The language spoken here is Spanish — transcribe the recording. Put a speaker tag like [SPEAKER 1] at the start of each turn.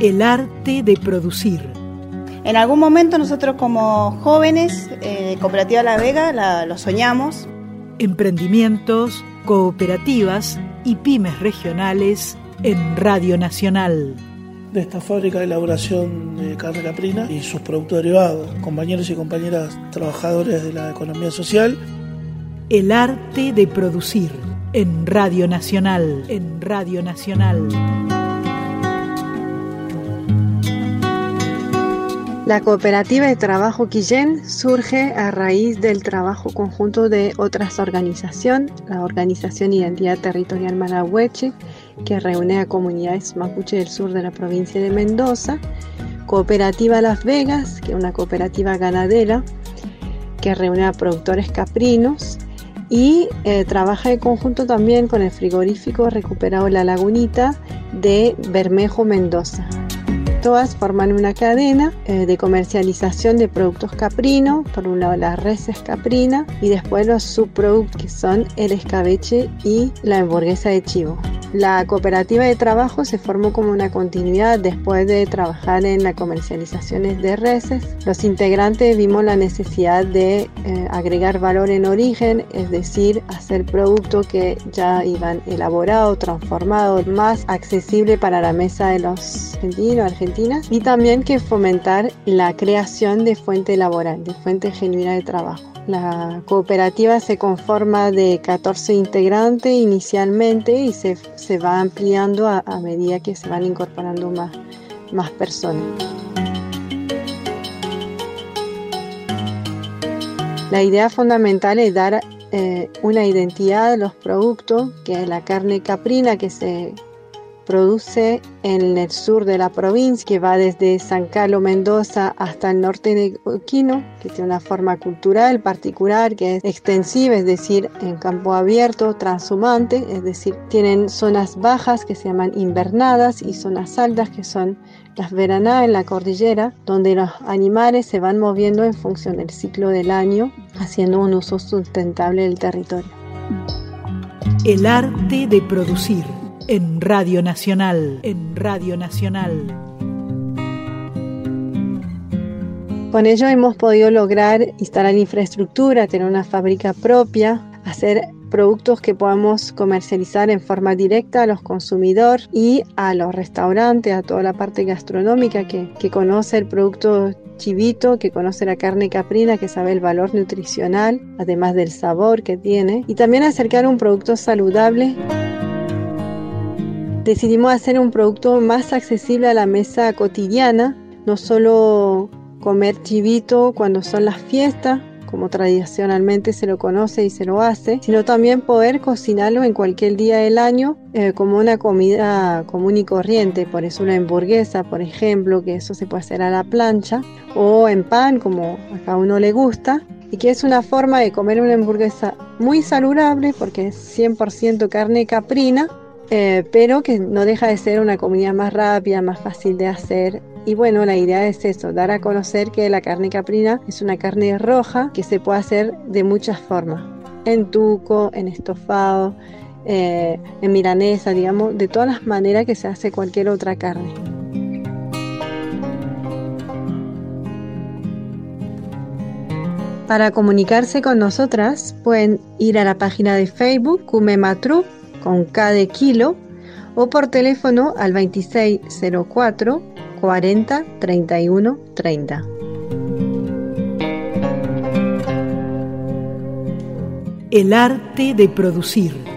[SPEAKER 1] El arte de producir.
[SPEAKER 2] En algún momento nosotros como jóvenes eh, de Cooperativa La Vega lo soñamos.
[SPEAKER 1] Emprendimientos, cooperativas y pymes regionales en Radio Nacional.
[SPEAKER 3] De esta fábrica de elaboración de carne caprina y sus productos derivados, compañeros y compañeras trabajadores de la economía social.
[SPEAKER 1] El arte de producir en Radio Nacional, en Radio Nacional.
[SPEAKER 4] La cooperativa de trabajo Quillén surge a raíz del trabajo conjunto de otras organizaciones, la Organización Identidad Territorial Malahueche, que reúne a comunidades mapuche del sur de la provincia de Mendoza, Cooperativa Las Vegas, que es una cooperativa ganadera que reúne a productores caprinos, y eh, trabaja en conjunto también con el frigorífico recuperado La Lagunita de Bermejo, Mendoza todas forman una cadena eh, de comercialización de productos caprino, por un lado las reses caprina y después los subproductos que son el escabeche y la hamburguesa de chivo. La cooperativa de trabajo se formó como una continuidad después de trabajar en la comercialización de reses. Los integrantes vimos la necesidad de eh, agregar valor en origen, es decir, hacer productos que ya iban elaborados, transformados, más accesible para la mesa de los argentinos, argentinos y también que fomentar la creación de fuente laboral, de fuente genuina de trabajo. La cooperativa se conforma de 14 integrantes inicialmente y se, se va ampliando a, medida que se van incorporando más, más personas. La idea fundamental es dar eh, una identidad a los productos, que es la carne caprina que se produce en el sur de la provincia, que va desde San Carlos, Mendoza, hasta el norte de Quino, que tiene una forma cultural particular, que es extensiva, es decir, en campo abierto, transhumante, es decir, tienen zonas bajas que se llaman invernadas y zonas altas que son las veranas en la cordillera, donde los animales se van moviendo en función del ciclo del año, haciendo un uso sustentable del territorio.
[SPEAKER 1] El arte de producir en Radio Nacional, en Radio Nacional.
[SPEAKER 4] Con ello hemos podido lograr instalar infraestructura, tener una fábrica propia, hacer productos que podamos comercializar en forma directa a los consumidores y a los restaurantes, a toda la parte gastronómica que, que conoce el producto chivito, que conoce la carne caprina, que sabe el valor nutricional, además del sabor que tiene, y también acercar un producto saludable decidimos hacer un producto más accesible a la mesa cotidiana, no solo comer chivito cuando son las fiestas, como tradicionalmente se lo conoce y se lo hace, sino también poder cocinarlo en cualquier día del año eh, como una comida común y corriente, por eso una hamburguesa, por ejemplo, que eso se puede hacer a la plancha, o en pan, como a cada uno le gusta, y que es una forma de comer una hamburguesa muy saludable porque es 100% carne caprina, eh, pero que no deja de ser una comida más rápida, más fácil de hacer. Y bueno, la idea es eso, dar a conocer que la carne caprina es una carne roja que se puede hacer de muchas formas, en tuco, en estofado, eh, en milanesa, digamos, de todas las maneras que se hace cualquier otra carne. Para comunicarse con nosotras pueden ir a la página de Facebook Kumematru con K de kilo o por teléfono al 2604 40 31 30.
[SPEAKER 1] El arte de producir